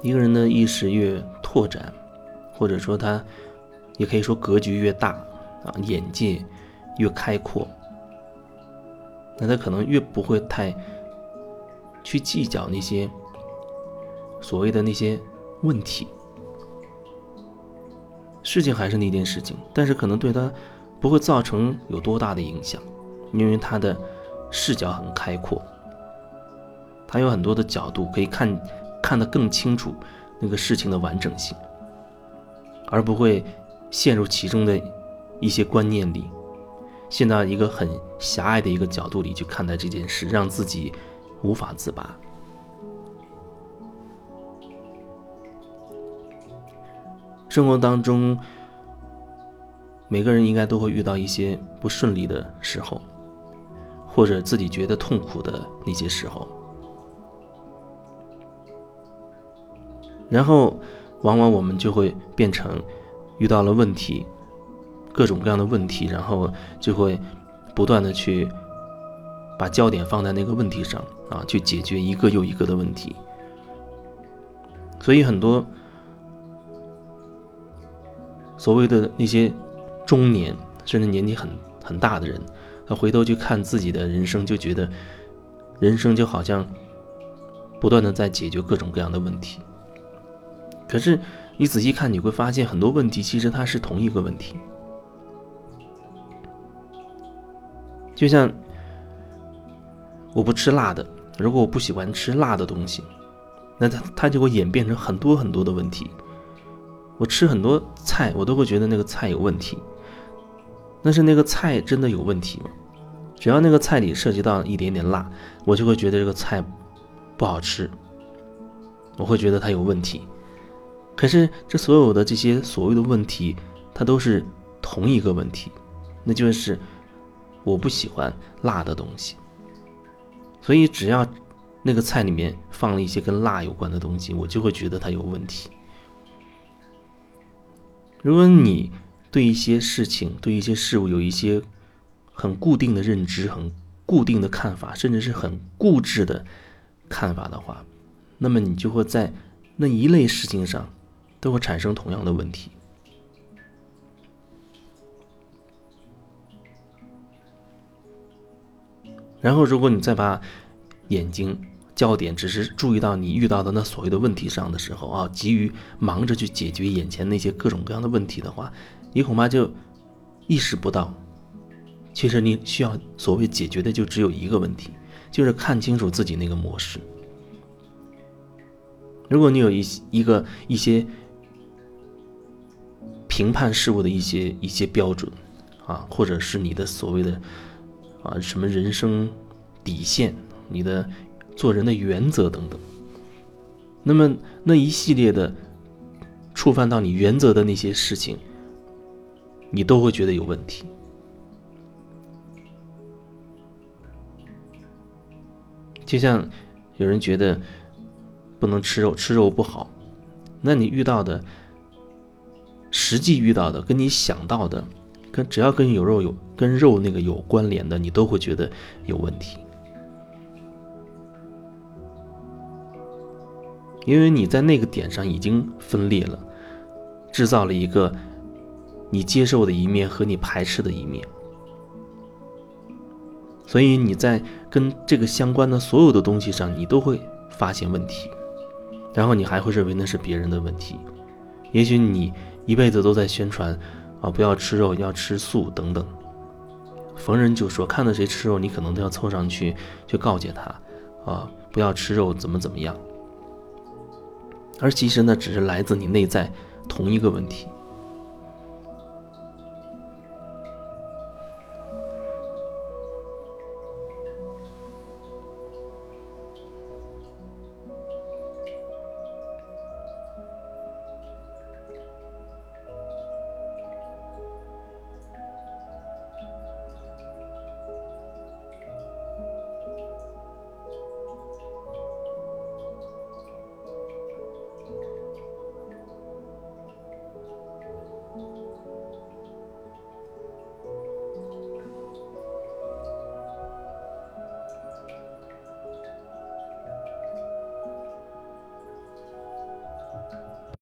一个人的意识越拓展，或者说他也可以说格局越大啊，眼界越开阔，那他可能越不会太去计较那些所谓的那些问题。事情还是那件事情，但是可能对他不会造成有多大的影响，因为他的视角很开阔，他有很多的角度可以看。看得更清楚那个事情的完整性，而不会陷入其中的一些观念里，陷到一个很狭隘的一个角度里去看待这件事，让自己无法自拔。生活当中，每个人应该都会遇到一些不顺利的时候，或者自己觉得痛苦的那些时候。然后，往往我们就会变成遇到了问题，各种各样的问题，然后就会不断的去把焦点放在那个问题上啊，去解决一个又一个的问题。所以很多所谓的那些中年甚至年纪很很大的人，他回头去看自己的人生，就觉得人生就好像不断的在解决各种各样的问题。可是，你仔细看，你会发现很多问题其实它是同一个问题。就像我不吃辣的，如果我不喜欢吃辣的东西，那它它就会演变成很多很多的问题。我吃很多菜，我都会觉得那个菜有问题。但是那个菜真的有问题吗？只要那个菜里涉及到一点点辣，我就会觉得这个菜不好吃，我会觉得它有问题。可是，这所有的这些所谓的问题，它都是同一个问题，那就是我不喜欢辣的东西。所以，只要那个菜里面放了一些跟辣有关的东西，我就会觉得它有问题。如果你对一些事情、对一些事物有一些很固定的认知、很固定的看法，甚至是很固执的看法的话，那么你就会在那一类事情上。都会产生同样的问题。然后，如果你再把眼睛焦点只是注意到你遇到的那所谓的问题上的时候啊，急于忙着去解决眼前那些各种各样的问题的话，你恐怕就意识不到，其实你需要所谓解决的就只有一个问题，就是看清楚自己那个模式。如果你有一一个一些。评判事物的一些一些标准，啊，或者是你的所谓的啊什么人生底线，你的做人的原则等等。那么那一系列的触犯到你原则的那些事情，你都会觉得有问题。就像有人觉得不能吃肉，吃肉不好，那你遇到的。实际遇到的跟你想到的，跟只要跟有肉有跟肉那个有关联的，你都会觉得有问题，因为你在那个点上已经分裂了，制造了一个你接受的一面和你排斥的一面，所以你在跟这个相关的所有的东西上，你都会发现问题，然后你还会认为那是别人的问题，也许你。一辈子都在宣传，啊，不要吃肉，要吃素等等。逢人就说，看到谁吃肉，你可能都要凑上去去告诫他，啊，不要吃肉，怎么怎么样。而其实呢，只是来自你内在同一个问题。